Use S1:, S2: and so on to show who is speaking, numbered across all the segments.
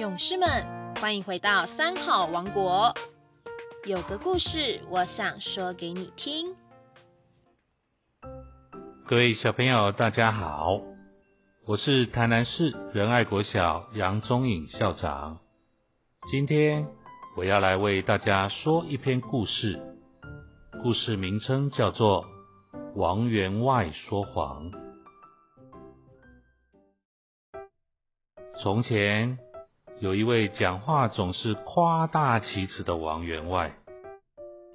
S1: 勇士们，欢迎回到三好王国。有个故事，我想说给你听。
S2: 各位小朋友，大家好，我是台南市仁爱国小杨宗颖校长。今天我要来为大家说一篇故事，故事名称叫做《王员外说谎》。从前有一位讲话总是夸大其词的王员外，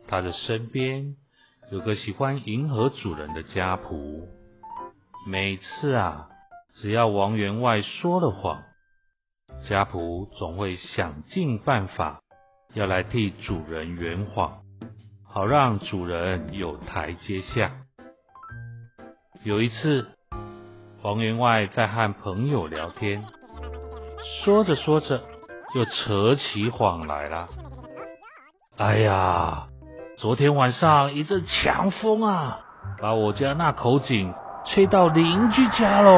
S2: 他的身边有个喜欢迎合主人的家仆。每次啊，只要王员外说了谎，家仆总会想尽办法要来替主人圆谎，好让主人有台阶下。有一次，王员外在和朋友聊天。说着说着，又扯起谎来了。哎呀，昨天晚上一阵强风啊，把我家那口井吹到邻居家喽。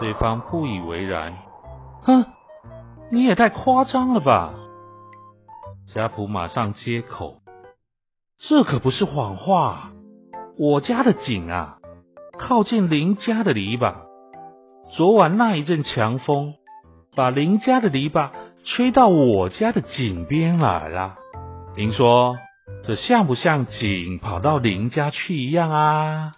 S2: 对方不以为然，哼，你也太夸张了吧。家仆马上接口，这可不是谎话，我家的井啊，靠近邻家的篱笆。昨晚那一阵强风，把邻家的篱笆吹到我家的井边来了。您说这像不像井跑到邻家去一样啊？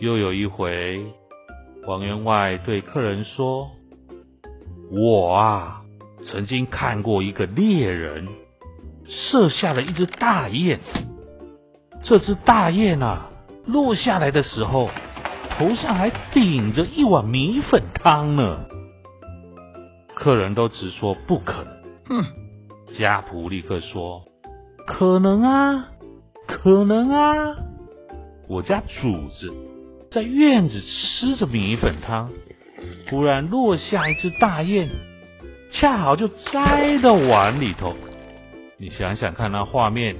S2: 又有一回，王员外对客人说：“我啊，曾经看过一个猎人射下了一只大雁，这只大雁啊。”落下来的时候，头上还顶着一碗米粉汤呢。客人都直说不可能。哼！家仆立刻说：“可能啊，可能啊！我家主子在院子吃着米粉汤，忽然落下一只大雁，恰好就栽到碗里头。你想想看那画面，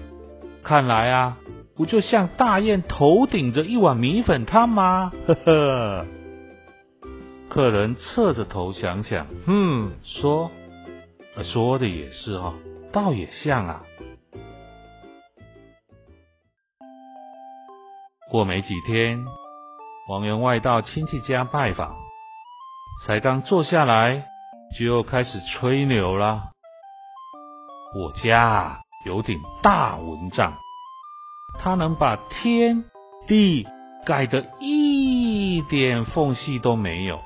S2: 看来啊。”不就像大雁头顶着一碗米粉汤吗？呵呵。客人侧着头想想，嗯，说，说的也是哈，倒也像啊。过没几天，王员外到亲戚家拜访，才刚坐下来，就又开始吹牛了。我家有顶大蚊帐。他能把天地盖得一点缝隙都没有。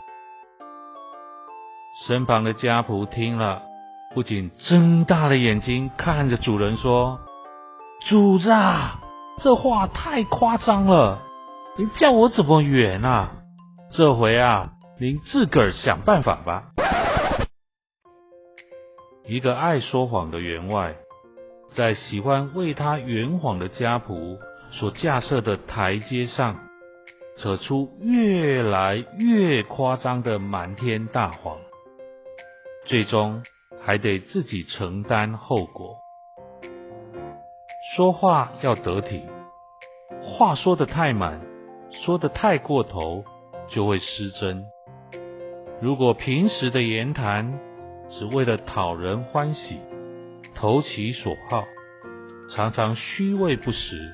S2: 身旁的家仆听了，不仅睁大了眼睛看着主人说：“主子，啊，这话太夸张了，您叫我怎么圆啊？这回啊，您自个儿想办法吧。”一个爱说谎的员外。在喜欢为他圆谎的家仆所架设的台阶上，扯出越来越夸张的瞒天大谎，最终还得自己承担后果。说话要得体，话说的太满，说的太过头，就会失真。如果平时的言谈只为了讨人欢喜，投其所好，常常虚位不实，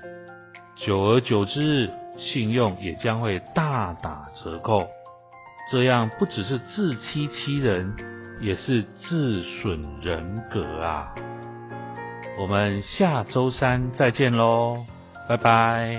S2: 久而久之，信用也将会大打折扣。这样不只是自欺欺人，也是自损人格啊！我们下周三再见喽，拜拜。